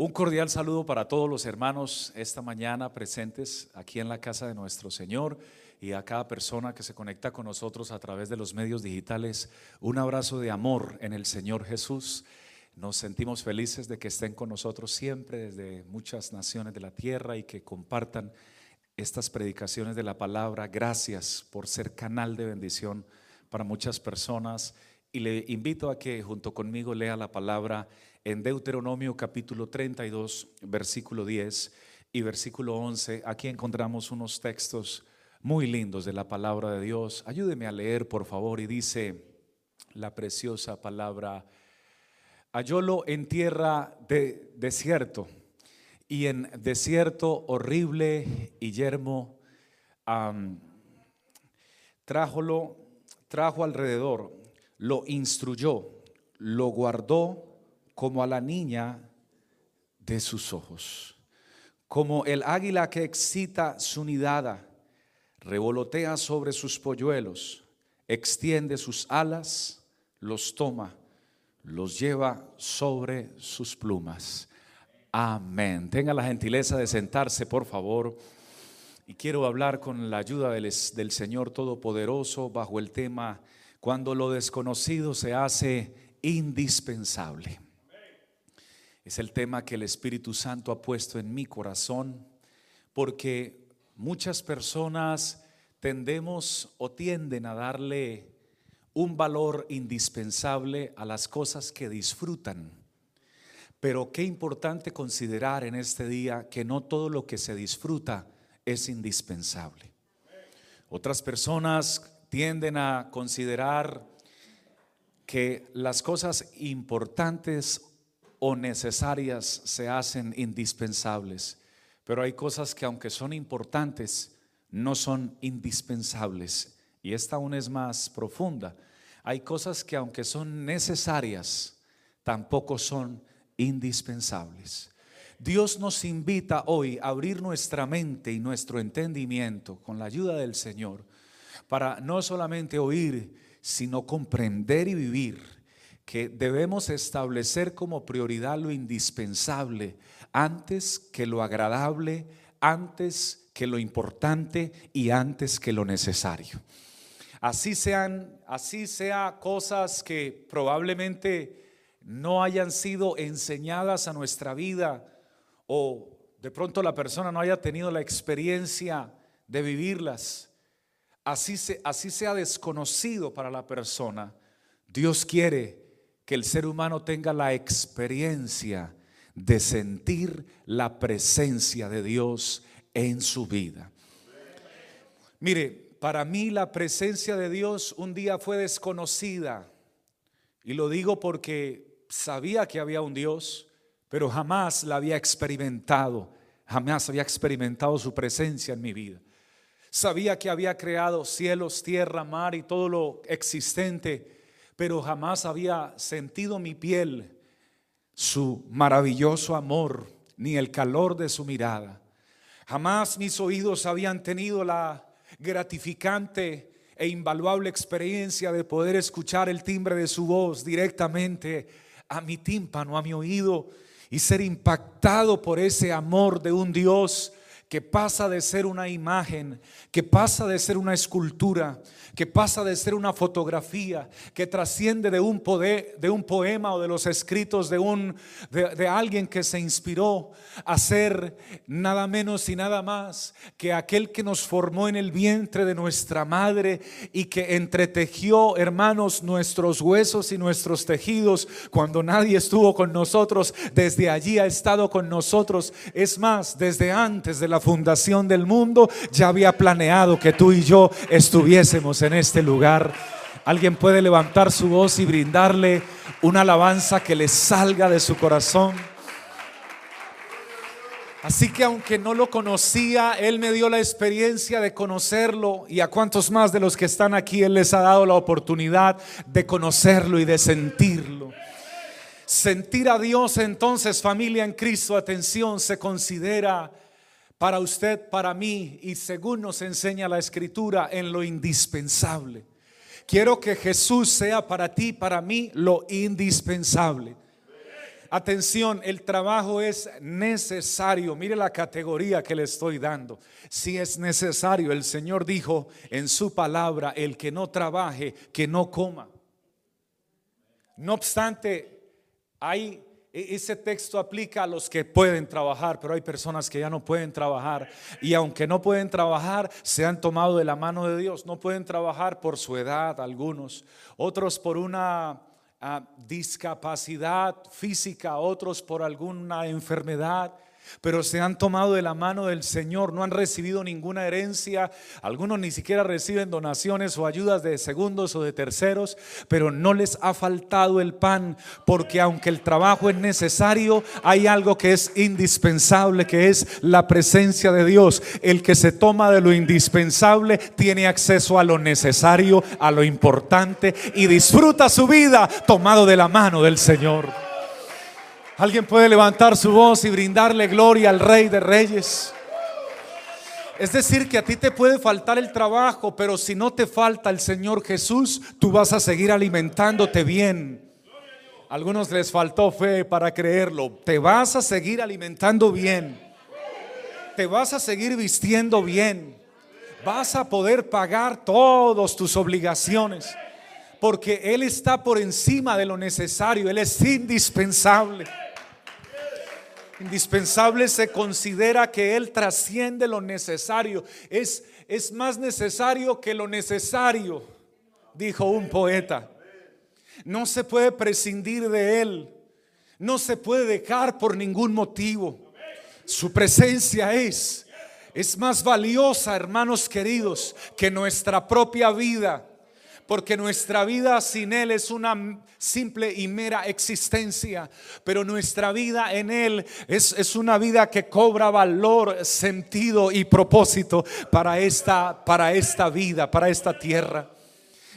Un cordial saludo para todos los hermanos esta mañana presentes aquí en la casa de nuestro Señor y a cada persona que se conecta con nosotros a través de los medios digitales. Un abrazo de amor en el Señor Jesús. Nos sentimos felices de que estén con nosotros siempre desde muchas naciones de la tierra y que compartan estas predicaciones de la palabra. Gracias por ser canal de bendición para muchas personas y le invito a que junto conmigo lea la palabra en Deuteronomio capítulo 32, versículo 10 y versículo 11. Aquí encontramos unos textos muy lindos de la palabra de Dios. Ayúdeme a leer, por favor, y dice la preciosa palabra, hallólo en tierra de desierto y en desierto horrible y yermo, trájolo, trajo alrededor, lo instruyó, lo guardó como a la niña de sus ojos. Como el águila que excita su nidada, revolotea sobre sus polluelos, extiende sus alas, los toma, los lleva sobre sus plumas. Amén. Tenga la gentileza de sentarse, por favor. Y quiero hablar con la ayuda del, del Señor Todopoderoso bajo el tema, cuando lo desconocido se hace indispensable. Es el tema que el Espíritu Santo ha puesto en mi corazón porque muchas personas tendemos o tienden a darle un valor indispensable a las cosas que disfrutan. Pero qué importante considerar en este día que no todo lo que se disfruta es indispensable. Otras personas tienden a considerar que las cosas importantes o necesarias se hacen indispensables. Pero hay cosas que aunque son importantes, no son indispensables. Y esta aún es más profunda. Hay cosas que aunque son necesarias, tampoco son indispensables. Dios nos invita hoy a abrir nuestra mente y nuestro entendimiento con la ayuda del Señor para no solamente oír, sino comprender y vivir que debemos establecer como prioridad lo indispensable antes que lo agradable, antes que lo importante y antes que lo necesario. Así sean, así sea cosas que probablemente no hayan sido enseñadas a nuestra vida o de pronto la persona no haya tenido la experiencia de vivirlas. Así, se, así sea desconocido para la persona. Dios quiere que el ser humano tenga la experiencia de sentir la presencia de Dios en su vida. Mire, para mí la presencia de Dios un día fue desconocida. Y lo digo porque sabía que había un Dios, pero jamás la había experimentado. Jamás había experimentado su presencia en mi vida. Sabía que había creado cielos, tierra, mar y todo lo existente pero jamás había sentido mi piel su maravilloso amor, ni el calor de su mirada. Jamás mis oídos habían tenido la gratificante e invaluable experiencia de poder escuchar el timbre de su voz directamente a mi tímpano, a mi oído, y ser impactado por ese amor de un Dios que pasa de ser una imagen, que pasa de ser una escultura, que pasa de ser una fotografía, que trasciende de un, poder, de un poema o de los escritos de, un, de, alguien que se inspiró a ser nada menos y nada más que aquel que nos formó en el vientre de nuestra madre y que entretejió, hermanos, nuestros huesos y nuestros tejidos cuando nadie estuvo con nosotros. Desde allí ha estado con nosotros. Es más, desde antes de la fundación del mundo ya había planeado que tú y yo estuviésemos en este lugar. Alguien puede levantar su voz y brindarle una alabanza que le salga de su corazón. Así que aunque no lo conocía, Él me dio la experiencia de conocerlo y a cuantos más de los que están aquí Él les ha dado la oportunidad de conocerlo y de sentirlo. Sentir a Dios entonces, familia en Cristo, atención, se considera para usted, para mí y según nos enseña la escritura en lo indispensable. Quiero que Jesús sea para ti, para mí, lo indispensable. Atención, el trabajo es necesario. Mire la categoría que le estoy dando. Si es necesario, el Señor dijo en su palabra, el que no trabaje, que no coma. No obstante, hay ese texto aplica a los que pueden trabajar, pero hay personas que ya no pueden trabajar. Y aunque no pueden trabajar, se han tomado de la mano de Dios. No pueden trabajar por su edad, algunos. Otros por una ah, discapacidad física, otros por alguna enfermedad pero se han tomado de la mano del Señor, no han recibido ninguna herencia, algunos ni siquiera reciben donaciones o ayudas de segundos o de terceros, pero no les ha faltado el pan, porque aunque el trabajo es necesario, hay algo que es indispensable, que es la presencia de Dios. El que se toma de lo indispensable tiene acceso a lo necesario, a lo importante y disfruta su vida tomado de la mano del Señor. Alguien puede levantar su voz y brindarle gloria al Rey de Reyes. Es decir, que a ti te puede faltar el trabajo, pero si no te falta el Señor Jesús, tú vas a seguir alimentándote bien. A algunos les faltó fe para creerlo. Te vas a seguir alimentando bien. Te vas a seguir vistiendo bien. Vas a poder pagar todas tus obligaciones. Porque Él está por encima de lo necesario. Él es indispensable. Indispensable se considera que Él trasciende lo necesario. Es, es más necesario que lo necesario, dijo un poeta. No se puede prescindir de Él. No se puede dejar por ningún motivo. Su presencia es, es más valiosa, hermanos queridos, que nuestra propia vida porque nuestra vida sin Él es una simple y mera existencia, pero nuestra vida en Él es, es una vida que cobra valor, sentido y propósito para esta, para esta vida, para esta tierra.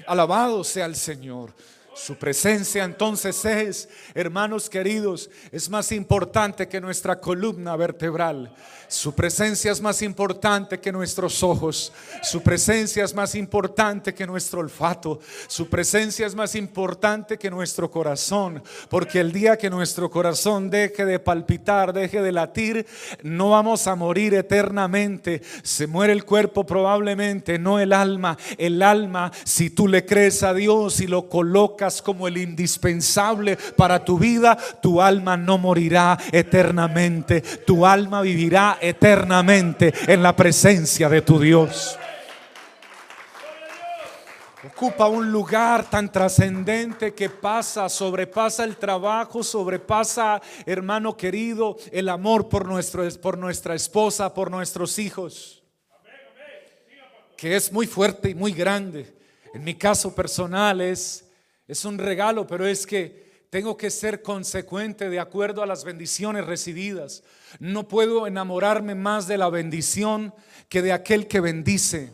Alabado sea el Señor. Su presencia entonces es, hermanos queridos, es más importante que nuestra columna vertebral. Su presencia es más importante que nuestros ojos. Su presencia es más importante que nuestro olfato. Su presencia es más importante que nuestro corazón. Porque el día que nuestro corazón deje de palpitar, deje de latir, no vamos a morir eternamente. Se muere el cuerpo probablemente, no el alma. El alma, si tú le crees a Dios y lo colocas como el indispensable para tu vida, tu alma no morirá eternamente. Tu alma vivirá eternamente en la presencia de tu Dios. Ocupa un lugar tan trascendente que pasa, sobrepasa el trabajo, sobrepasa, hermano querido, el amor por, nuestro, por nuestra esposa, por nuestros hijos. Que es muy fuerte y muy grande. En mi caso personal es, es un regalo, pero es que tengo que ser consecuente de acuerdo a las bendiciones recibidas. No puedo enamorarme más de la bendición que de aquel que bendice.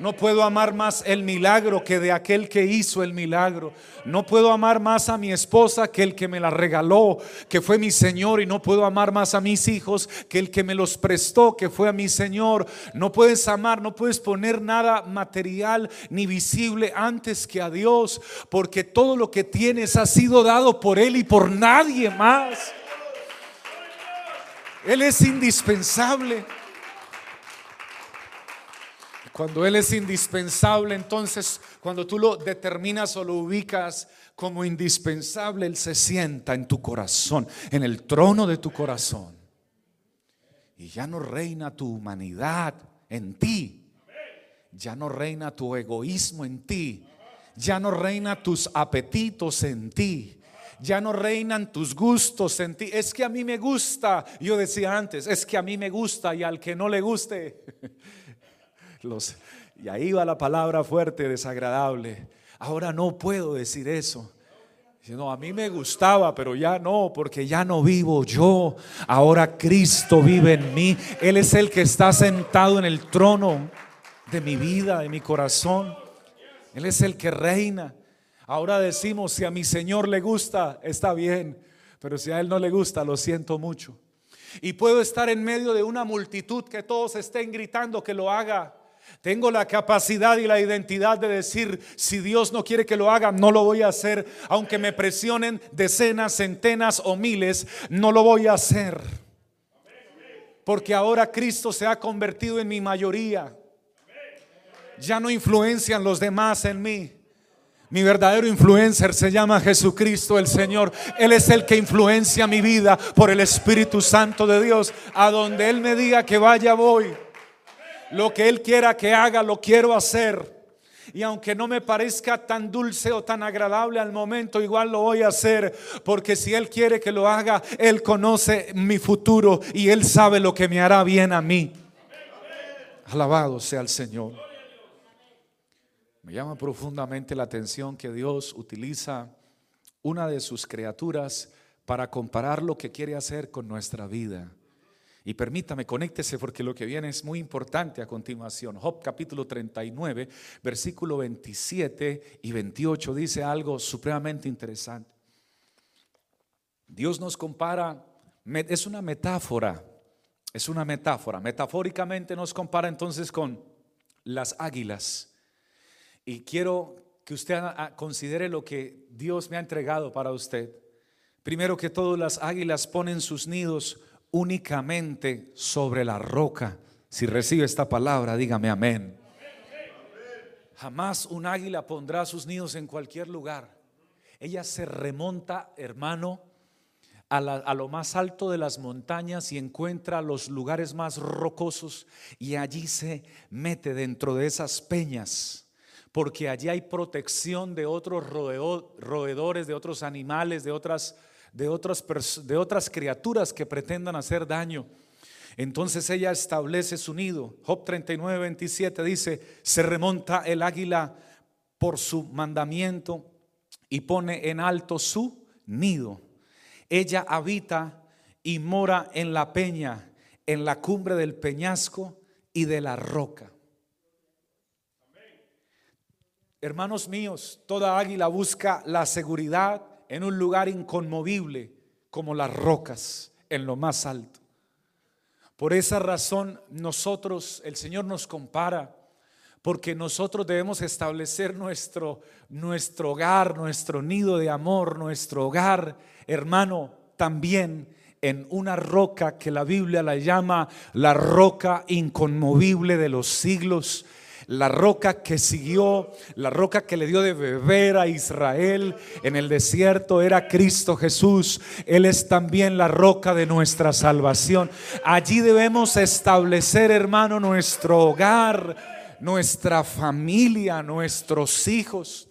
No puedo amar más el milagro que de aquel que hizo el milagro. No puedo amar más a mi esposa que el que me la regaló, que fue mi Señor. Y no puedo amar más a mis hijos que el que me los prestó, que fue a mi Señor. No puedes amar, no puedes poner nada material ni visible antes que a Dios, porque todo lo que tienes ha sido dado por Él y por nadie más. Él es indispensable. Cuando Él es indispensable, entonces cuando tú lo determinas o lo ubicas como indispensable, Él se sienta en tu corazón, en el trono de tu corazón. Y ya no reina tu humanidad en ti. Ya no reina tu egoísmo en ti. Ya no reina tus apetitos en ti ya no reinan tus gustos en ti. Es que a mí me gusta, yo decía antes, es que a mí me gusta y al que no le guste, y ahí va la palabra fuerte, desagradable. Ahora no puedo decir eso. No, a mí me gustaba, pero ya no, porque ya no vivo yo. Ahora Cristo vive en mí. Él es el que está sentado en el trono de mi vida, de mi corazón. Él es el que reina. Ahora decimos, si a mi Señor le gusta, está bien, pero si a Él no le gusta, lo siento mucho. Y puedo estar en medio de una multitud que todos estén gritando que lo haga Tengo la capacidad y la identidad de decir, si Dios no quiere que lo haga, no lo voy a hacer. Aunque me presionen decenas, centenas o miles, no lo voy a hacer. Porque ahora Cristo se ha convertido en mi mayoría. Ya no influencian los demás en mí. Mi verdadero influencer se llama Jesucristo el Señor. Él es el que influencia mi vida por el Espíritu Santo de Dios. A donde Él me diga que vaya, voy. Lo que Él quiera que haga, lo quiero hacer. Y aunque no me parezca tan dulce o tan agradable al momento, igual lo voy a hacer. Porque si Él quiere que lo haga, Él conoce mi futuro y Él sabe lo que me hará bien a mí. Alabado sea el Señor. Me llama profundamente la atención que Dios utiliza una de sus criaturas para comparar lo que quiere hacer con nuestra vida. Y permítame, conéctese porque lo que viene es muy importante a continuación. Job capítulo 39, versículo 27 y 28 dice algo supremamente interesante. Dios nos compara, es una metáfora, es una metáfora. Metafóricamente nos compara entonces con las águilas. Y quiero que usted considere lo que Dios me ha entregado para usted. Primero que todo, las águilas ponen sus nidos únicamente sobre la roca. Si recibe esta palabra, dígame amén. Jamás un águila pondrá sus nidos en cualquier lugar. Ella se remonta, hermano, a, a, lo más alto de las montañas y encuentra los lugares más rocosos y allí se mete dentro de esas peñas porque allí hay protección de otros roedores, de otros animales, de otras, de otras, de otras criaturas que pretendan hacer daño. Entonces ella establece su nido. Job 39, 27 dice, se remonta el águila por su mandamiento y pone en alto su nido. Ella habita y mora en la peña, en la cumbre del peñasco y de la roca. Hermanos míos, toda águila busca la seguridad en un lugar inconmovible como las rocas en lo más alto. Por esa razón nosotros, el Señor nos compara, porque nosotros debemos establecer nuestro, nuestro hogar, nuestro nido de amor, nuestro hogar, hermano, también en una roca que la Biblia la llama la roca inconmovible de los siglos la roca que siguió, la roca que le dio de beber a Israel en el desierto era Cristo Jesús. Él es también la roca de nuestra salvación. Allí debemos establecer, hermano, nuestro hogar, nuestra familia, nuestros hijos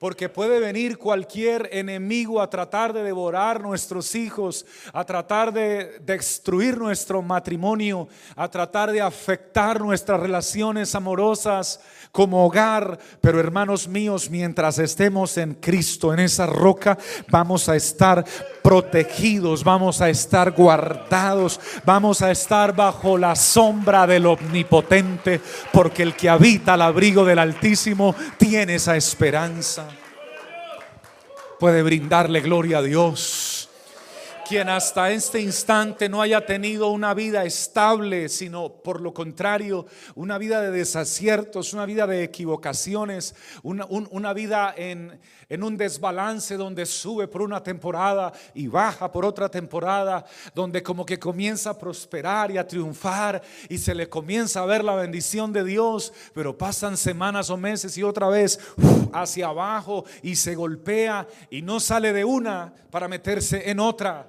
porque puede venir cualquier enemigo a tratar de devorar nuestros hijos, a tratar de destruir nuestro matrimonio, a tratar de afectar nuestras relaciones amorosas como hogar. Pero hermanos míos, mientras estemos en Cristo, en esa roca, vamos a estar protegidos, vamos a estar guardados, vamos a estar bajo la sombra del omnipotente, porque el que habita al abrigo del Altísimo tiene esa esperanza puede brindarle gloria a Dios. Quien hasta este instante no haya tenido una vida estable, sino por lo contrario, una vida de desaciertos, una vida de equivocaciones, una, una vida en, en un desbalance donde sube por una temporada y baja por otra temporada, donde como que comienza a prosperar y a triunfar y se le comienza a ver la bendición de Dios, pero pasan semanas o meses y otra vez hacia abajo y se golpea y no sale de una para meterse en otra.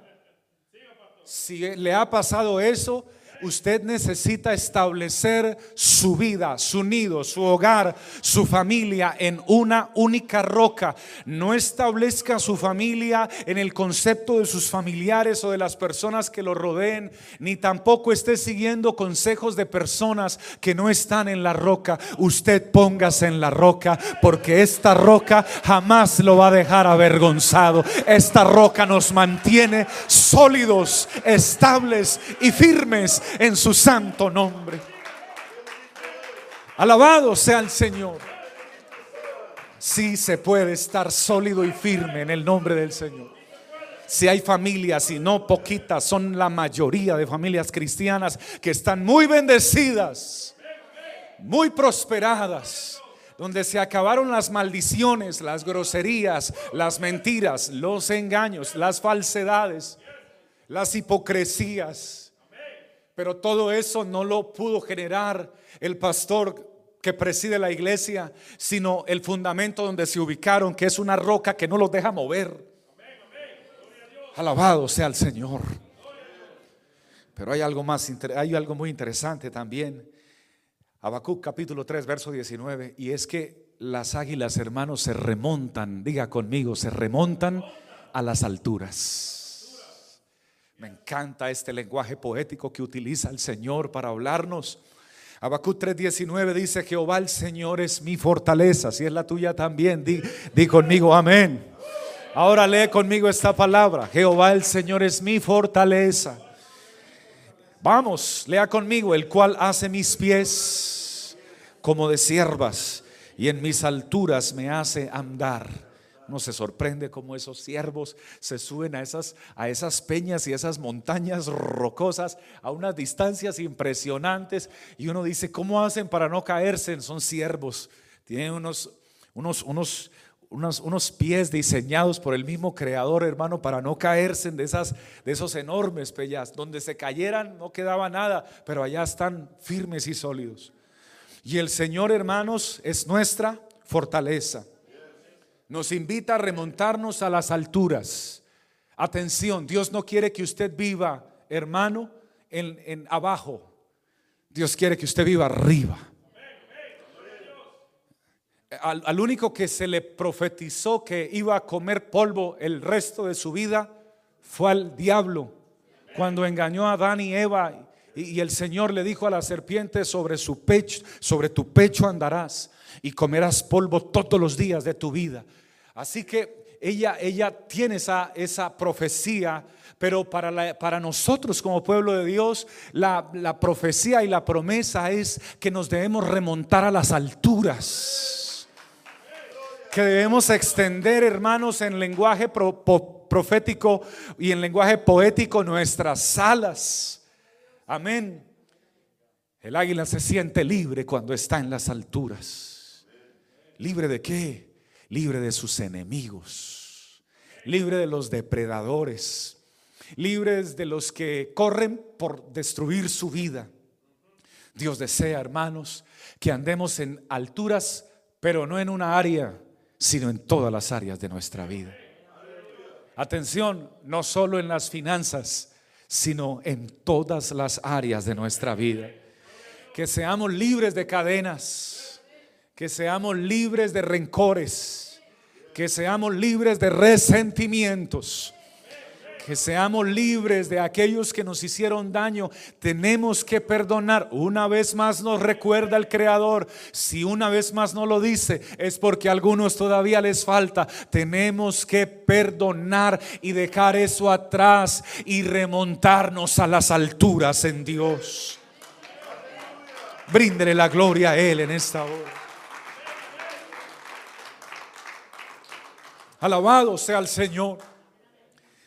Si le ha pasado eso, usted necesita establecer su vida, su nido, su hogar, su familia en una única roca. No establezca su familia en el concepto de sus familiares o de las personas que lo rodeen, ni tampoco esté siguiendo consejos de personas que no están en la roca. Usted póngase en la roca porque esta roca jamás lo va a dejar avergonzado. Esta roca nos mantiene sólidos, estables y firmes en su santo nombre. Alabado sea el Señor. Si se puede estar sólido y firme en el nombre del Señor. Si hay familias, y no poquitas, son la mayoría de familias cristianas que están muy bendecidas muy prosperadas, donde se acabaron las maldiciones, las groserías, las mentiras, los engaños, las falsedades, las hipocresías. Pero todo eso no lo pudo generar el pastor que preside la iglesia, sino el fundamento donde se ubicaron, que es una roca que no los deja mover. Alabado sea el Señor. Pero hay algo más, hay algo muy interesante también. Habacuc capítulo 3, verso 19, y es que las águilas, hermanos, se remontan, diga conmigo, se remontan a las alturas. Me encanta este lenguaje poético que utiliza el Señor para hablarnos. Habacuc 3:19 dice, Jehová el Señor es mi fortaleza, si es la tuya también, di, di conmigo, amén. Ahora lee conmigo esta palabra, Jehová el Señor es mi fortaleza. Vamos, lea conmigo, el cual hace mis pies como de siervas y en mis alturas me hace andar. No se sorprende cómo esos siervos se suben a esas, a esas peñas y esas montañas rocosas a unas distancias impresionantes. Y uno dice, ¿cómo hacen para no caerse? Son siervos. Tienen unos, unos, unos, unos, pies diseñados por el mismo creador, hermano, para no caerse de, esas, de esos enormes pellas. Donde se cayeran no quedaba nada, pero allá están firmes y sólidos. Y el Señor, hermanos, es nuestra fortaleza. Nos invita a remontarnos a las alturas. Atención, Dios no quiere que usted viva, hermano, en, en abajo. Dios quiere que usted viva arriba al, único que se le profetizó que iba a comer polvo el resto de su vida fue al diablo. Cuando engañó a Adán y Eva y, el Señor le dijo a la serpiente sobre su pecho, sobre tu pecho andarás y comerás polvo todos los días de tu vida. Así que ella, ella tiene esa, esa profecía, pero para, para nosotros como pueblo de Dios, la, la profecía y la promesa es que nos debemos remontar a las alturas que debemos extender, hermanos, en lenguaje profético y en lenguaje poético nuestras alas. Amén. El águila se siente libre cuando está en las alturas. ¿Libre de qué? Libre de sus enemigos. Libre de los depredadores. Libres de los que corren por destruir su vida. Dios desea, hermanos, que andemos en alturas, pero no en una área sino en todas las áreas de nuestra vida. Atención, no solo en las finanzas, sino en todas las áreas de nuestra vida. Que seamos libres de cadenas, que seamos libres de rencores, que seamos libres de resentimientos que seamos libres de aquellos que nos hicieron daño. Tenemos que perdonar. Una vez más nos recuerda el Creador. Si una vez más no lo dice, es porque a algunos todavía les falta. Tenemos que perdonar y dejar eso atrás y remontarnos a las alturas en Dios. Bríndele la gloria a Él en esta hora. Alabado sea el Señor.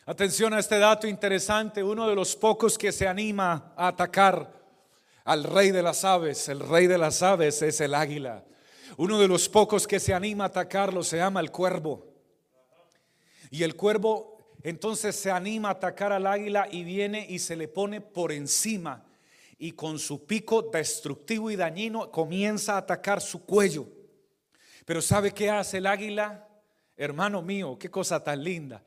Atención a este dato interesante, uno de los pocos que se anima a atacar al rey de las aves, el rey de las aves es el águila. Uno de los pocos que se anima a atacarlo se llama el cuervo. Y el cuervo entonces se anima a atacar al águila y viene y se le pone por encima y con su pico destructivo y dañino comienza a atacar su cuello. Pero ¿sabe qué hace el águila? Hermano mío, qué cosa tan linda.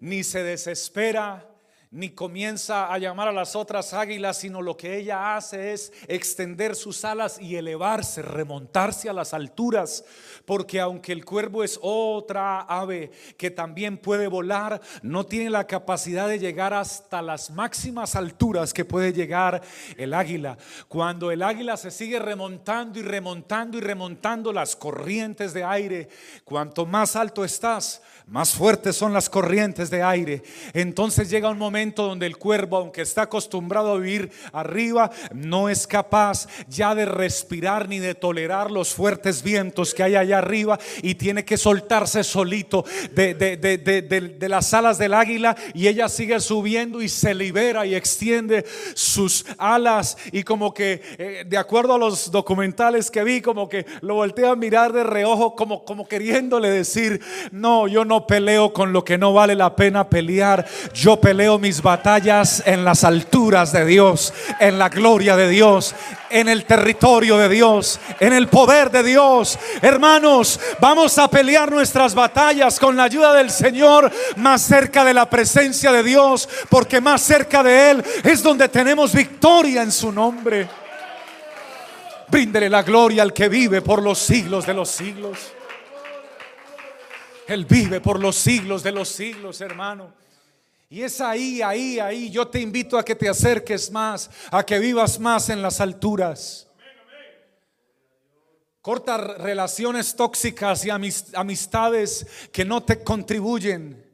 Ni se desespera, ni comienza a llamar a las otras águilas, sino lo que ella hace es extender sus alas y elevarse, remontarse a las alturas, porque aunque el cuervo es otra ave que también puede volar, no tiene la capacidad de llegar hasta las máximas alturas que puede llegar el águila. Cuando el águila se sigue remontando y remontando y remontando las corrientes de aire, cuanto más alto estás, más fuertes son las corrientes de aire. Entonces llega un momento donde el cuervo, aunque está acostumbrado a vivir arriba, no es capaz ya de respirar ni de tolerar los fuertes vientos que hay allá arriba y tiene que soltarse solito de, de las alas del águila y ella sigue subiendo y se libera y extiende sus alas y como que eh, de acuerdo a los documentales que vi como que lo voltea a mirar de reojo como, como queriéndole decir no yo no peleo con lo que no vale la pena pelear yo peleo mis batallas en las alturas de Dios en la gloria de Dios en el territorio de Dios en el poder de Dios hermanos vamos a pelear nuestras batallas con la ayuda del Señor más cerca de la presencia de Dios porque más cerca de Él es donde tenemos victoria en su nombre. Bríndele la gloria al que vive por los siglos de los siglos. Él vive por los siglos de los siglos, hermano. Y es ahí, ahí, ahí. Yo te invito a que te acerques más, a que vivas más en las alturas. Corta relaciones tóxicas y amistades que no te contribuyen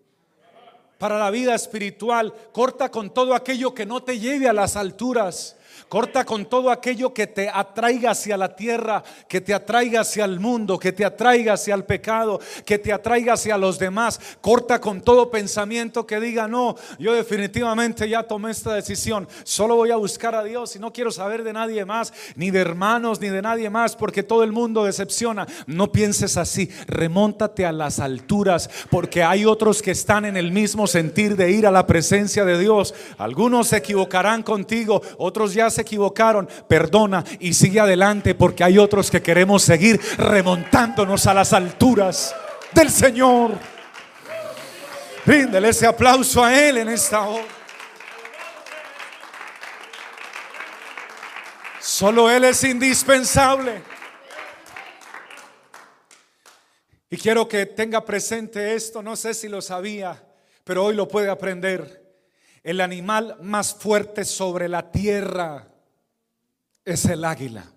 para la vida espiritual. Corta con todo aquello que no te lleve a las alturas. Corta con todo aquello que te atraiga hacia la tierra, que te atraiga hacia el mundo, que te atraiga hacia el pecado, que te atraiga hacia los demás. Corta con todo pensamiento que diga, no, yo definitivamente ya tomé esta decisión. Solo voy a buscar a Dios y no quiero saber de nadie más, ni de hermanos, ni de nadie más, porque todo el mundo decepciona. No pienses así. Remóntate a las alturas, porque hay otros que están en el mismo sentir de ir a la presencia de Dios. Algunos se equivocarán contigo, otros ya se equivocaron, perdona y sigue adelante porque hay otros que queremos seguir remontándonos a las alturas del Señor. Ríndele ese aplauso a Él en esta hora. Solo Él es indispensable. Y quiero que tenga presente esto, no sé si lo sabía, pero hoy lo puede aprender. El animal más fuerte sobre la tierra es el águila.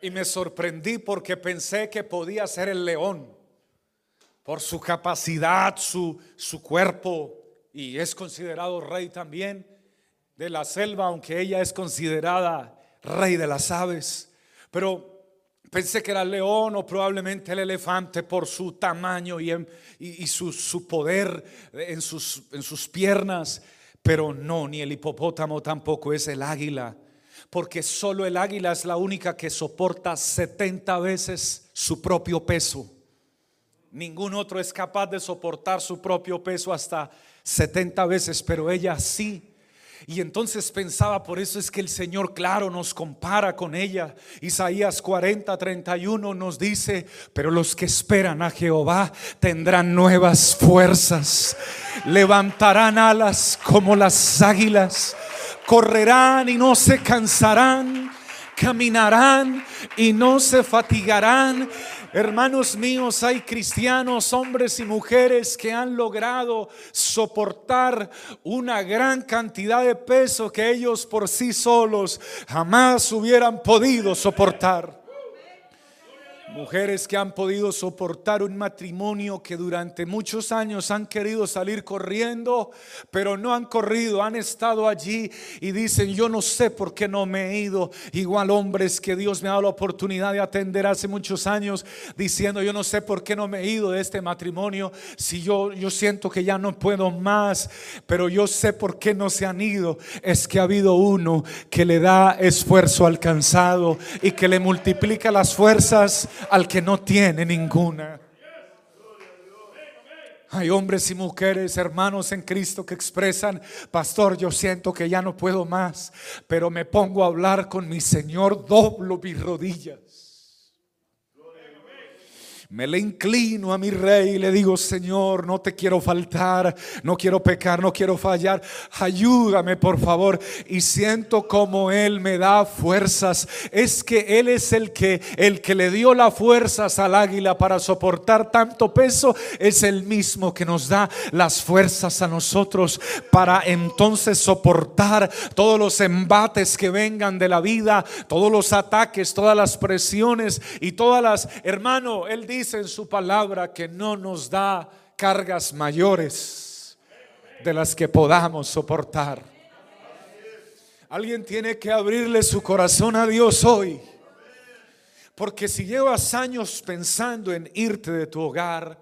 Y me sorprendí porque pensé que podía ser el león por su capacidad, su, su cuerpo, y es considerado rey también de la selva, aunque ella es considerada rey de las aves. Pero pensé que era el león o probablemente el elefante por su tamaño y, y, su, su, poder en sus, en sus piernas. Pero no, ni el hipopótamo tampoco es el águila porque solo el águila es la única que soporta 70 veces su propio peso. Ningún otro es capaz de soportar su propio peso hasta 70 veces, pero ella sí. Y entonces pensaba, por eso es que el Señor, claro, nos compara con ella. Isaías 40, 31 nos dice, pero los que esperan a Jehová tendrán nuevas fuerzas, levantarán alas como las águilas correrán y no se cansarán, caminarán y no se fatigarán. Hermanos míos, hay cristianos, hombres y mujeres que han logrado soportar una gran cantidad de peso que ellos por sí solos jamás hubieran podido soportar. Mujeres que han podido soportar un matrimonio que durante muchos años han querido salir corriendo, pero no han corrido, han estado allí y dicen, yo no sé por qué no me he ido. Igual hombres que Dios me ha dado la oportunidad de atender hace muchos años, diciendo, yo no sé por qué no me he ido de este matrimonio, si yo, yo siento que ya no puedo más, pero yo sé por qué no se han ido. Es que ha habido uno que le da esfuerzo alcanzado y que le multiplica las fuerzas al que no tiene ninguna. Hay hombres y mujeres, hermanos en Cristo, que expresan, pastor, yo siento que ya no puedo más, pero me pongo a hablar con mi Señor, doblo mis rodillas me le inclino a mi rey y le digo, Señor, no te quiero faltar, no quiero pecar, no quiero fallar. Ayúdame, por favor. Y siento como Él me da fuerzas. Es que Él es el que, el que le dio las fuerzas al águila para soportar tanto peso. Es el mismo que nos da las fuerzas a nosotros para entonces soportar todos los embates que vengan de la vida, todos los ataques, todas las presiones y todas las, hermano, Él dice, dice en su palabra que no nos da cargas mayores. de las que podamos soportar. Alguien tiene que abrirle su corazón a Dios hoy. Porque si llevas años pensando en irte de tu hogar,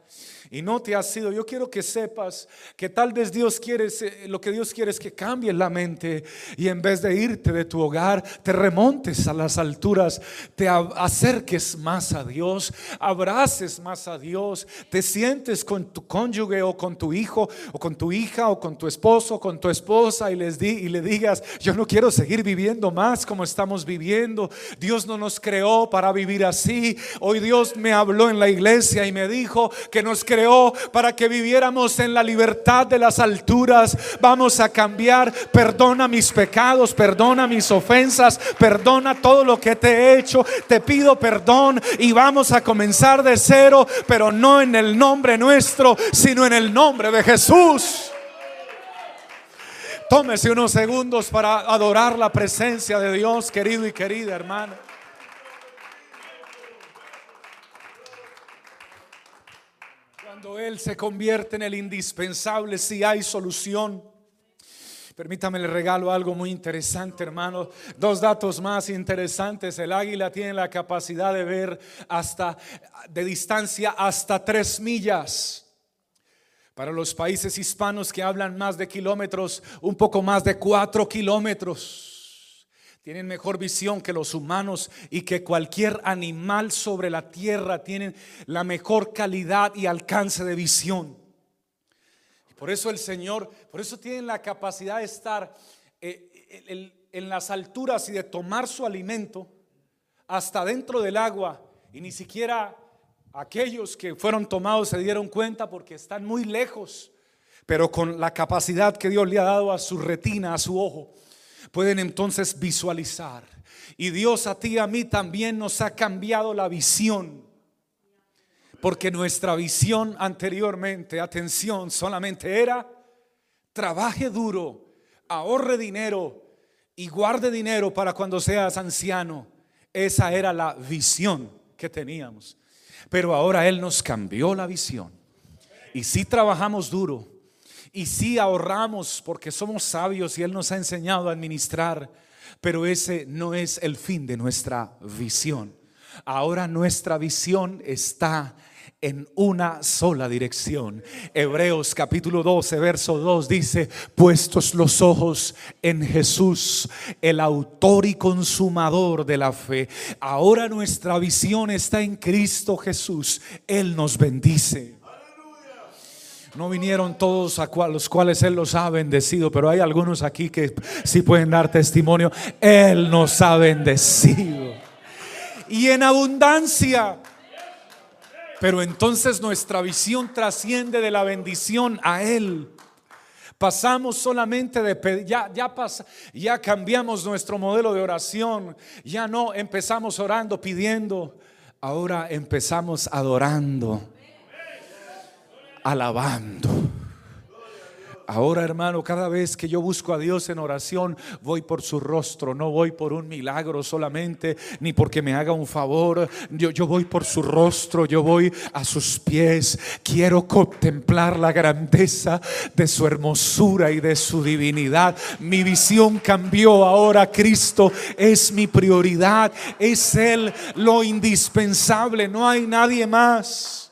y no te ha sido. Yo quiero que sepas que tal vez Dios quiere, lo que Dios quiere es que cambies la mente y en vez de irte de tu hogar, te remontes a las alturas, te acerques más a Dios, abraces más a Dios, te sientes con tu cónyuge o con tu hijo o con tu hija o con tu esposo o con tu esposa y les y le digas, yo no quiero seguir viviendo más como estamos viviendo. Dios no nos creó para vivir así. Hoy Dios me habló en la iglesia y me dijo que nos creó para que viviéramos en la libertad de las alturas. Vamos a cambiar. Perdona mis pecados, perdona mis ofensas, perdona todo lo que te he hecho. Te pido perdón y vamos a comenzar de cero, pero no en el nombre nuestro, sino en el nombre de Jesús. Tómese unos segundos para adorar la presencia de Dios, querido y querida hermana. Él se convierte en el indispensable, si hay solución. Permítame le regalo algo muy interesante, hermano. Dos datos más interesantes. El águila tiene la capacidad de ver hasta de distancia hasta tres millas. Para los países hispanos que hablan más de kilómetros, un poco más de cuatro kilómetros. Tienen mejor visión que los humanos y que cualquier animal sobre la tierra. Tienen la mejor calidad y alcance de visión. Por eso el Señor, por eso tienen la capacidad de estar eh, en las alturas y de tomar su alimento hasta dentro del agua. Y ni siquiera aquellos que fueron tomados se dieron cuenta porque están muy lejos. Pero con la capacidad que Dios le ha dado a su retina, a su ojo pueden entonces visualizar. Y Dios a ti y a mí también nos ha cambiado la visión. Porque nuestra visión anteriormente, atención, solamente era trabaje duro, ahorre dinero y guarde dinero para cuando seas anciano. Esa era la visión que teníamos. Pero ahora Él nos cambió la visión. Y si trabajamos duro, y sí ahorramos porque somos sabios y Él nos ha enseñado a administrar, pero ese no es el fin de nuestra visión. Ahora nuestra visión está en una sola dirección. Hebreos capítulo 12, verso 2 dice, puestos los ojos en Jesús, el autor y consumador de la fe. Ahora nuestra visión está en Cristo Jesús. Él nos bendice. No vinieron todos a los cuales Él los ha bendecido, pero hay algunos aquí que sí pueden dar testimonio. Él nos ha bendecido. Y en abundancia. Pero entonces nuestra visión trasciende de la bendición a Él. Pasamos solamente de ya ya ya cambiamos nuestro modelo de oración. Ya no empezamos orando pidiendo, ahora empezamos adorando alabando. Ahora, hermano, cada vez que yo busco a Dios en oración, voy por su rostro, no voy por un milagro solamente, ni porque me haga un favor. Yo, yo voy por su rostro, yo voy a sus pies. Quiero contemplar la grandeza de su hermosura y de su divinidad. Mi visión cambió. Ahora Cristo es mi prioridad. Es Él lo indispensable. No hay nadie más.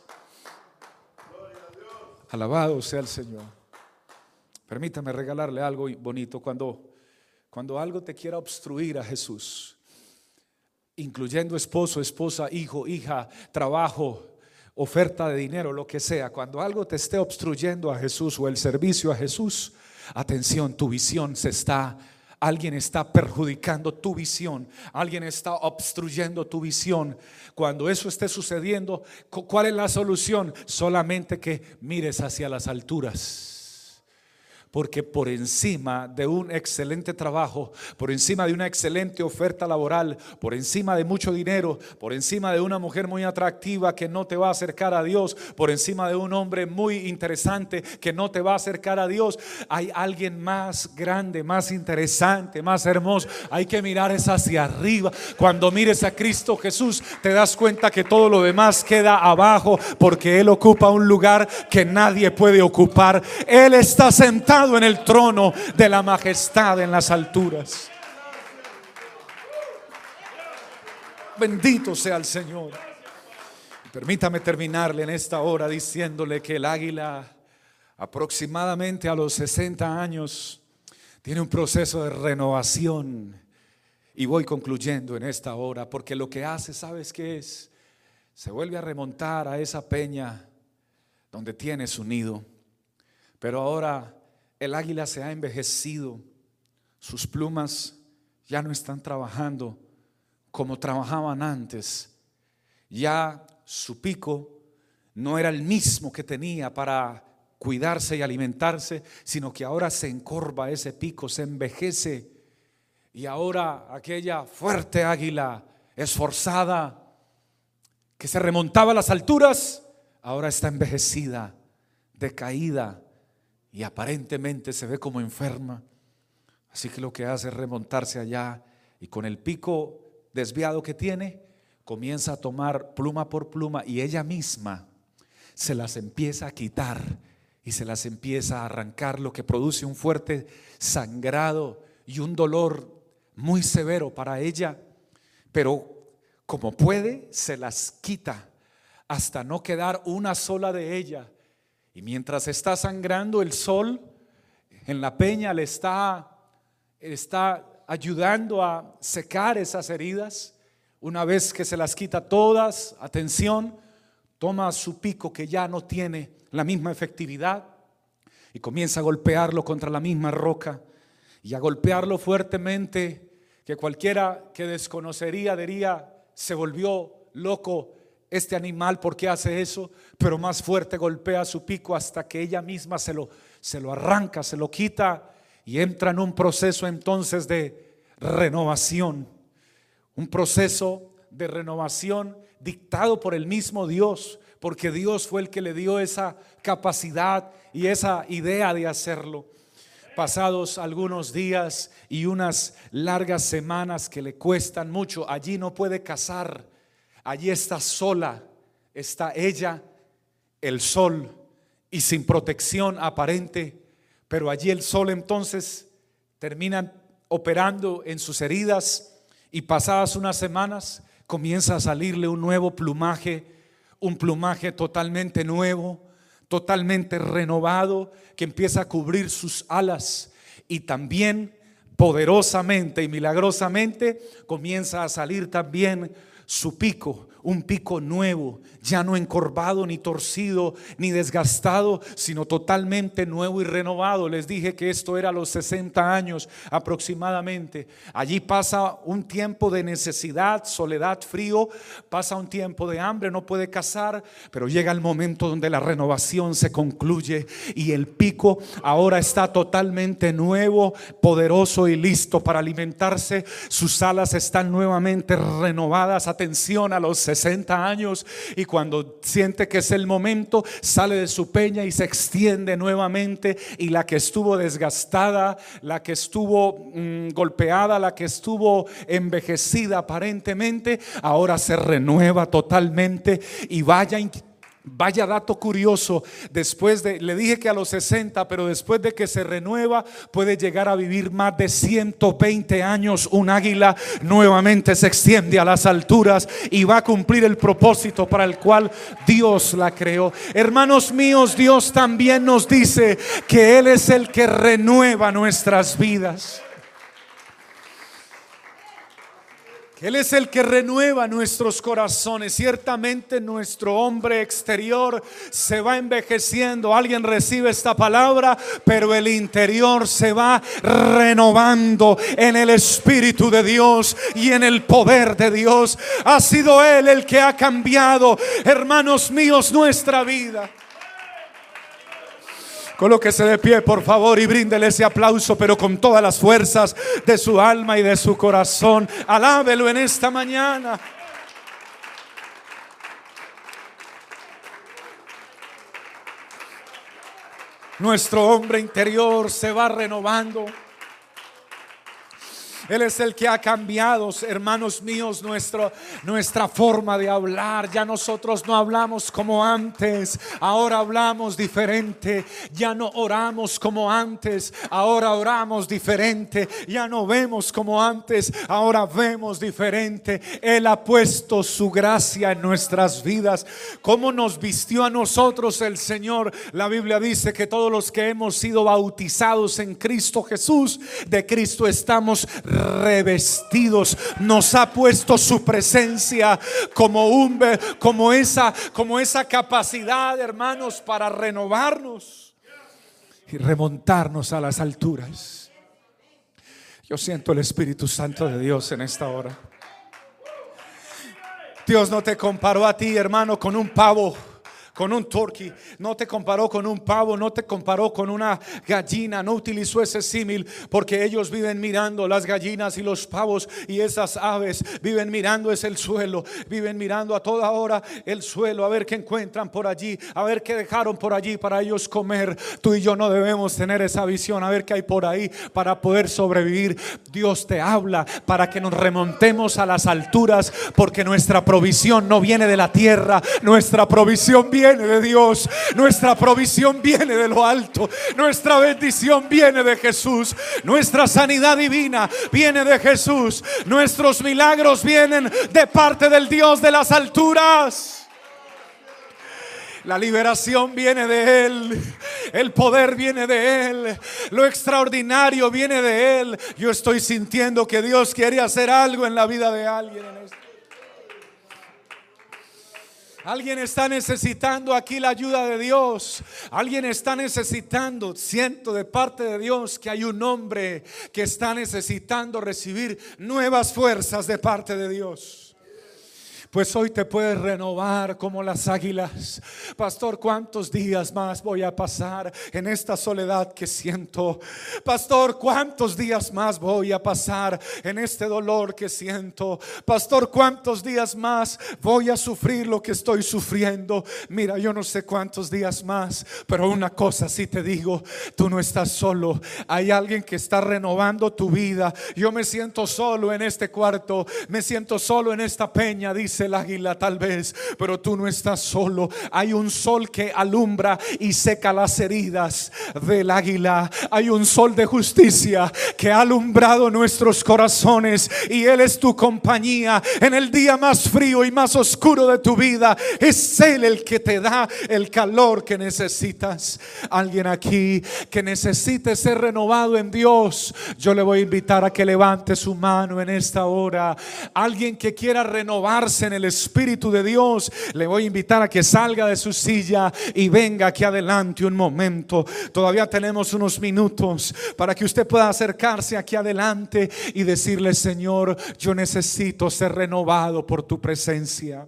Alabado sea el Señor. Permítame regalarle algo bonito cuando, cuando algo te quiera obstruir a Jesús, incluyendo esposo, esposa, hijo, hija, trabajo, oferta de dinero, lo que sea, cuando algo te esté obstruyendo a Jesús o el servicio a Jesús, atención, tu visión se está Alguien está perjudicando tu visión. Alguien está obstruyendo tu visión. Cuando eso esté sucediendo, ¿cuál es la solución? Solamente que mires hacia las alturas. Porque por encima de un excelente trabajo, por encima de una excelente oferta laboral, por encima de mucho dinero, por encima de una mujer muy atractiva que no te va a acercar a Dios, por encima de un hombre muy interesante que no te va a acercar a Dios, hay alguien más grande, más interesante, más hermoso. Hay que mirar es hacia arriba. Cuando mires a Cristo Jesús, te das cuenta que todo lo demás queda abajo porque Él ocupa un lugar que nadie puede ocupar. Él está en el trono de la majestad en las alturas. Bendito sea el Señor. Permítame terminarle en esta hora diciéndole que el águila aproximadamente a los 60 años tiene un proceso de renovación. Y voy concluyendo en esta hora, porque lo que hace, ¿sabes qué es? Se vuelve a remontar a esa peña donde tiene su nido. Pero ahora el águila se ha envejecido, sus plumas ya no están trabajando como trabajaban antes, ya su pico no era el mismo que tenía para cuidarse y alimentarse, sino que ahora se encorva ese pico, se envejece y ahora aquella fuerte águila esforzada que se remontaba a las alturas, ahora está envejecida, decaída, y aparentemente se ve como enferma. Así que lo que hace es remontarse allá y con el pico desviado que tiene, comienza a tomar pluma por pluma y ella misma se las empieza a quitar y se las empieza a arrancar, lo que produce un fuerte sangrado y un dolor muy severo para ella. Pero como puede, se las quita hasta no quedar una sola de ella y mientras está sangrando el sol en la peña le está, está ayudando a secar esas heridas. Una vez que se las quita todas, atención, toma su pico que ya no tiene la misma efectividad y comienza a golpearlo contra la misma roca y a golpearlo fuertemente que cualquiera que desconocería diría, se volvió loco este animal, ¿por qué hace eso? Pero más fuerte golpea su pico hasta que ella misma se lo, se lo arranca, se lo quita y entra en un proceso entonces de renovación. Un proceso de renovación dictado por el mismo Dios, porque Dios fue el que le dio esa capacidad y esa idea de hacerlo. Pasados algunos días y unas largas semanas que le cuestan mucho, allí no puede cazar Allí está sola, está ella, el sol, y sin protección aparente, pero allí el sol entonces termina operando en sus heridas y pasadas unas semanas comienza a salirle un nuevo plumaje, un plumaje totalmente nuevo, totalmente renovado, que empieza a cubrir sus alas y también poderosamente y milagrosamente comienza a salir también su pico, un pico nuevo, ya no encorvado, ni torcido, ni desgastado, sino totalmente nuevo y renovado. Les dije que esto era a los 60 años aproximadamente. Allí pasa un tiempo de necesidad, soledad, frío, pasa un tiempo de hambre, no puede cazar, pero llega el momento donde la renovación se concluye y el pico ahora está totalmente nuevo, poderoso y listo para alimentarse. Sus alas están nuevamente renovadas. Atención a los 60 años y cuando siente que es el momento, sale de su peña y se extiende nuevamente y la que estuvo desgastada, la que estuvo mm, golpeada, la que estuvo envejecida aparentemente, ahora se renueva totalmente y vaya Vaya dato curioso, después de, le dije que a los 60, pero después de que se renueva, puede llegar a vivir más de 120 años. Un águila nuevamente se extiende a las alturas y va a cumplir el propósito para el cual Dios la creó. Hermanos míos, Dios también nos dice que Él es el que renueva nuestras vidas. Él es el que renueva nuestros corazones. Ciertamente nuestro hombre exterior se va envejeciendo. Alguien recibe esta palabra, pero el interior se va renovando en el Espíritu de Dios y en el poder de Dios. Ha sido Él el que ha cambiado, hermanos míos, nuestra vida. Colóquese de pie, por favor, y bríndele ese aplauso, pero con todas las fuerzas de su alma y de su corazón. Alábelo en esta mañana. Nuestro hombre interior se va renovando. Él es el que ha cambiado, hermanos míos, nuestro, nuestra forma de hablar. Ya nosotros no hablamos como antes, ahora hablamos diferente. Ya no oramos como antes, ahora oramos diferente. Ya no vemos como antes, ahora vemos diferente. Él ha puesto su gracia en nuestras vidas. Como nos vistió a nosotros el Señor? La Biblia dice que todos los que hemos sido bautizados en Cristo Jesús, de Cristo estamos revestidos. Nos ha puesto su presencia como un como esa como esa capacidad, hermanos, para renovarnos y remontarnos a las alturas. Yo siento el Espíritu Santo de Dios en esta hora. Dios no te comparó a ti, hermano, con un pavo con un turkey, no te comparó con un pavo, no te comparó con una gallina, no utilizó ese símil porque ellos viven mirando las gallinas y los pavos y esas aves viven mirando es el suelo, viven mirando a toda hora el suelo, a ver qué encuentran por allí, a ver qué dejaron por allí para ellos comer. Tú y yo no debemos tener esa visión, a ver qué hay por ahí para poder sobrevivir. Dios te habla para que nos remontemos a las alturas porque nuestra provisión no viene de la tierra, nuestra provisión viene viene de Dios. Nuestra provisión viene de lo alto. Nuestra bendición viene de Jesús. Nuestra sanidad divina viene de Jesús. Nuestros milagros vienen de parte del Dios de las alturas. La liberación viene de Él. El poder viene de Él. Lo extraordinario viene de Él. Yo estoy sintiendo que Dios quiere hacer algo en la vida de alguien en esto. Alguien está necesitando aquí la ayuda de Dios. Alguien está necesitando, siento de parte de Dios que hay un hombre que está necesitando recibir nuevas fuerzas de parte de Dios pues hoy te puedes renovar como las águilas. Pastor, ¿cuántos días más voy a pasar en esta soledad que siento? Pastor, ¿cuántos días más voy a pasar en este dolor que siento? Pastor, ¿cuántos días más voy a sufrir lo que estoy sufriendo? Mira, yo no sé cuántos días más, pero una cosa sí te digo, tú no estás solo. Hay alguien que está renovando tu vida. Yo me siento solo en este cuarto, me siento solo en esta peña, dice el águila tal vez, pero tú no estás solo. Hay un sol que alumbra y seca las heridas del águila. Hay un sol de justicia que ha alumbrado nuestros corazones y Él es tu compañía en el día más frío y más oscuro de tu vida. Es Él el que te da el calor que necesitas. Alguien aquí que necesite ser renovado en Dios, yo le voy a invitar a que levante su mano en esta hora. Alguien que quiera renovarse en el Espíritu de Dios, le voy a invitar a que salga de su silla y venga aquí adelante un momento. Todavía tenemos unos minutos para que usted pueda acercarse aquí adelante y decirle, Señor, yo necesito ser renovado por tu presencia.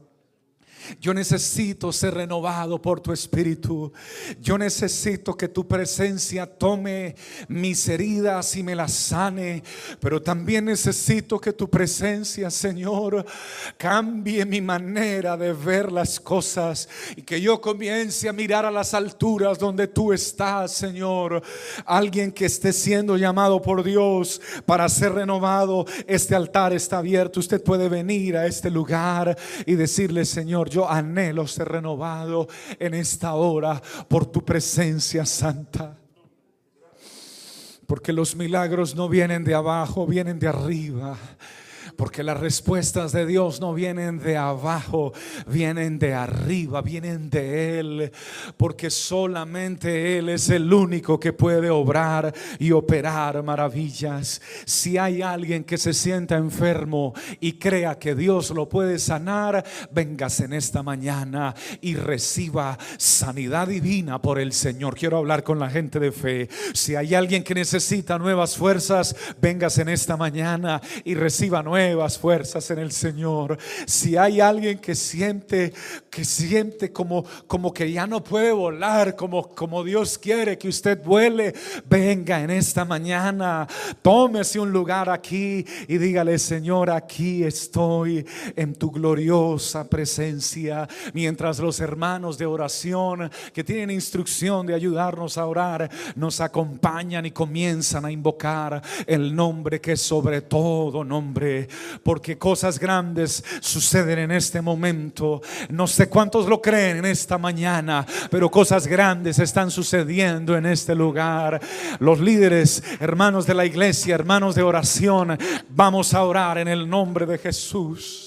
Yo necesito ser renovado por tu espíritu. Yo necesito que tu presencia tome mis heridas y me las sane. Pero también necesito que tu presencia, Señor, cambie mi manera de ver las cosas y que yo comience a mirar a las alturas donde tú estás, Señor. Alguien que esté siendo llamado por Dios para ser renovado, este altar está abierto. Usted puede venir a este lugar y decirle, Señor, yo anhelo ser renovado en esta hora por tu presencia santa. Porque los milagros no vienen de abajo, vienen de arriba. Porque las respuestas de Dios no vienen de abajo, vienen de arriba, vienen de Él. Porque solamente Él es el único que puede obrar y operar maravillas. Si hay alguien que se sienta enfermo y crea que Dios lo puede sanar, véngase en esta mañana y reciba sanidad divina por el Señor. Quiero hablar con la gente de fe. Si hay alguien que necesita nuevas fuerzas, véngase en esta mañana y reciba nuevas nuevas fuerzas en el Señor. Si hay alguien que siente, que siente como, como que ya no puede volar, como, como Dios quiere que usted vuele, venga en esta mañana, tómese un lugar aquí y dígale, Señor, aquí estoy en tu gloriosa presencia. Mientras los hermanos de oración que tienen instrucción de ayudarnos a orar, nos acompañan y comienzan a invocar el nombre que es sobre todo nombre, porque cosas grandes suceden en este momento. No sé cuántos lo creen en esta mañana, pero cosas grandes están sucediendo en este lugar. Los líderes, hermanos de la iglesia, hermanos de oración, vamos a orar en el nombre de Jesús.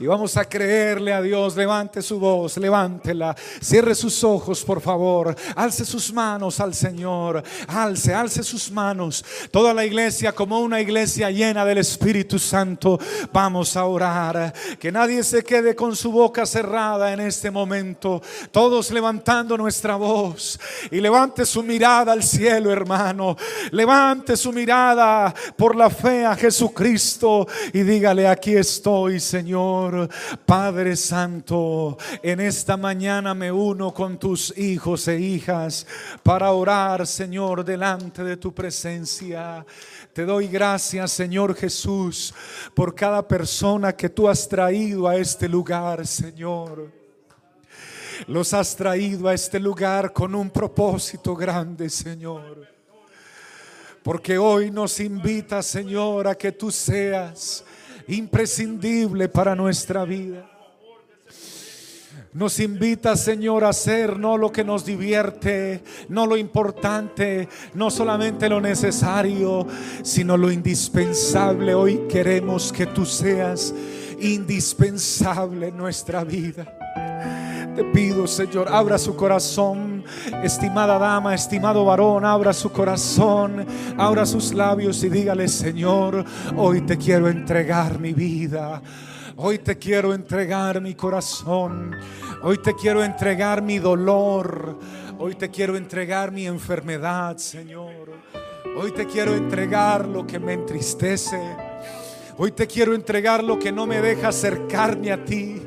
Y vamos a creerle a Dios. Levante su voz, levántela. Cierre sus ojos, por favor. Alce sus manos al Señor. Alce, alce sus manos. Toda la iglesia como una iglesia llena del Espíritu Santo. Vamos a orar. Que nadie se quede con su boca cerrada en este momento. Todos levantando nuestra voz. Y levante su mirada al cielo, hermano. Levante su mirada por la fe a Jesucristo. Y dígale, aquí estoy, Señor. Padre Santo, en esta mañana me uno con tus hijos e hijas para orar, Señor, delante de tu presencia. Te doy gracias, Señor Jesús, por cada persona que tú has traído a este lugar, Señor. Los has traído a este lugar con un propósito grande, Señor. Porque hoy nos invita, Señor, a que tú seas imprescindible para nuestra vida. Nos invita, Señor, a hacer no lo que nos divierte, no lo importante, no solamente lo necesario, sino lo indispensable. Hoy queremos que tú seas indispensable en nuestra vida. Te pido, Señor, abra su corazón, estimada dama, estimado varón, abra su corazón, abra sus labios y dígale, Señor, hoy te quiero entregar mi vida. Hoy te quiero entregar mi corazón. Hoy te quiero entregar mi dolor. Hoy te quiero entregar mi enfermedad, Señor. Hoy te quiero entregar lo que me entristece. Hoy te quiero entregar lo que no me deja acercarme a ti.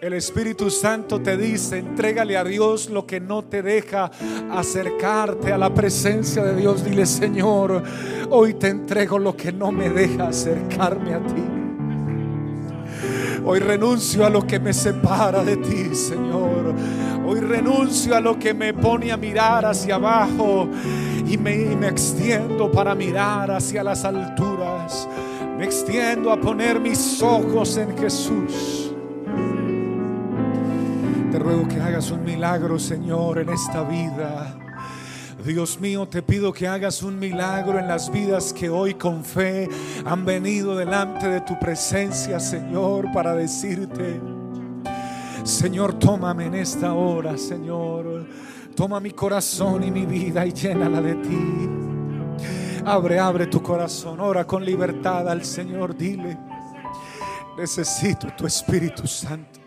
El Espíritu Santo te dice, entrégale a Dios lo que no te deja acercarte a la presencia de Dios. Dile, Señor, hoy te entrego lo que no me deja acercarme a ti. Hoy renuncio a lo que me separa de ti, Señor. Hoy renuncio a lo que me pone a mirar hacia abajo y me, y me extiendo para mirar hacia las alturas. Me extiendo a poner mis ojos en Jesús. Te ruego que hagas un milagro, Señor, en esta vida. Dios mío, te pido que hagas un milagro en las vidas que hoy con fe han venido delante de tu presencia, Señor, para decirte, Señor, tómame en esta hora, Señor. Toma mi corazón y mi vida y llénala de ti. Abre, abre tu corazón, ora con libertad al Señor, dile, necesito tu Espíritu Santo.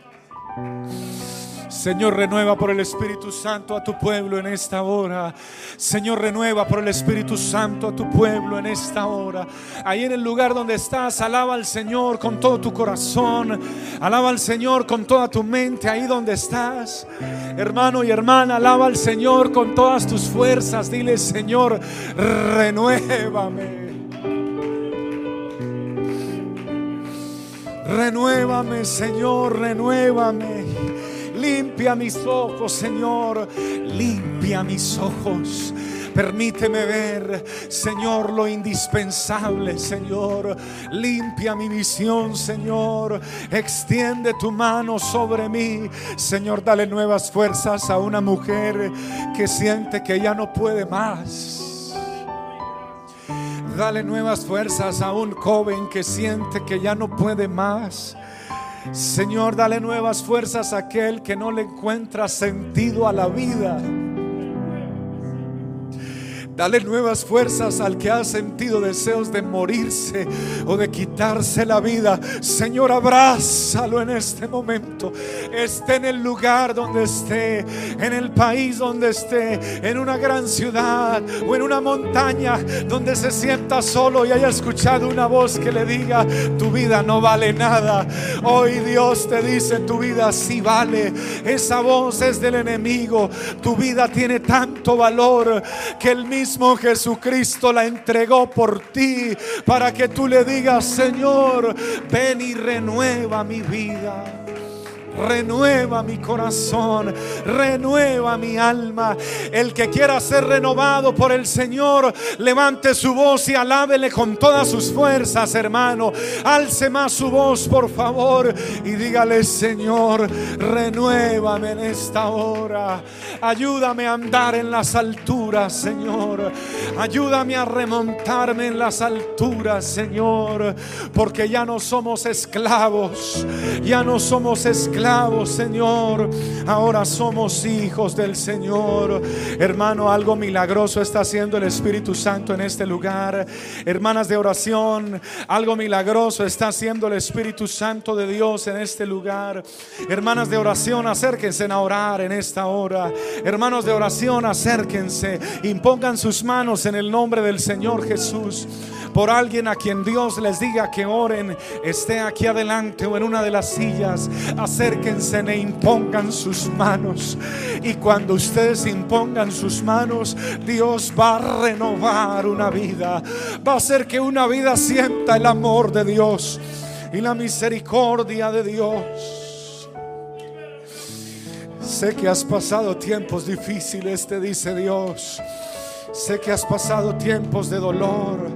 Señor, renueva por el Espíritu Santo a tu pueblo en esta hora. Señor, renueva por el Espíritu Santo a tu pueblo en esta hora. Ahí en el lugar donde estás, alaba al Señor con todo tu corazón. Alaba al Señor con toda tu mente ahí donde estás. Hermano y hermana, alaba al Señor con todas tus fuerzas. Dile, Señor, renuévame. Renuévame, Señor, renuévame. Limpia mis ojos, Señor. Limpia mis ojos. Permíteme ver, Señor, lo indispensable, Señor. Limpia mi visión, Señor. Extiende tu mano sobre mí. Señor, dale nuevas fuerzas a una mujer que siente que ya no puede más. Dale nuevas fuerzas a un joven que siente que ya no puede más. Señor, dale nuevas fuerzas a aquel que no le encuentra sentido a la vida. Dale nuevas fuerzas al que ha sentido deseos de morirse o de quitarse la vida. Señor, abrázalo en este momento. Esté en el lugar donde esté, en el país donde esté, en una gran ciudad o en una montaña donde se sienta solo y haya escuchado una voz que le diga, tu vida no vale nada. Hoy Dios te dice, tu vida sí vale. Esa voz es del enemigo. Tu vida tiene tanto valor que el mismo Jesucristo la entregó por ti para que tú le digas, Señor, ven y renueva mi vida. Renueva mi corazón, renueva mi alma. El que quiera ser renovado por el Señor, levante su voz y alábele con todas sus fuerzas, hermano. Alce más su voz, por favor, y dígale, Señor, renuévame en esta hora. Ayúdame a andar en las alturas, Señor. Ayúdame a remontarme en las alturas, Señor. Porque ya no somos esclavos, ya no somos esclavos Señor. Ahora somos hijos del Señor. Hermano, algo milagroso está haciendo el Espíritu Santo en este lugar. Hermanas de oración, algo milagroso está haciendo el Espíritu Santo de Dios en este lugar. Hermanas de oración, acérquense a orar en esta hora. Hermanos de oración, acérquense. Impongan sus manos en el nombre del Señor Jesús por alguien a quien Dios les diga que oren, esté aquí adelante o en una de las sillas, acérquense e impongan sus manos. Y cuando ustedes impongan sus manos, Dios va a renovar una vida, va a hacer que una vida sienta el amor de Dios y la misericordia de Dios. Sé que has pasado tiempos difíciles, te dice Dios. Sé que has pasado tiempos de dolor.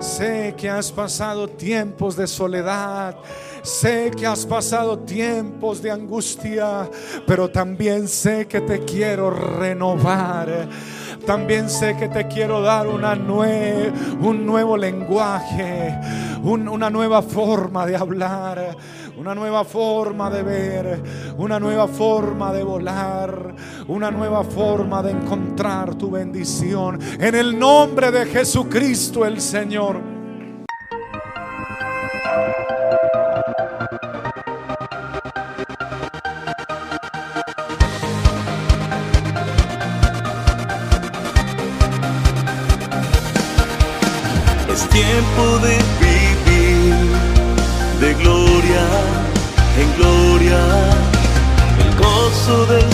Sé que has pasado tiempos de soledad. Sé que has pasado tiempos de angustia, pero también sé que te quiero renovar. También sé que te quiero dar una un nuevo lenguaje, una nueva forma de hablar, una nueva forma de ver, una nueva forma de volar, una nueva forma de encontrar tu bendición. En el nombre de Jesucristo el Señor. Señor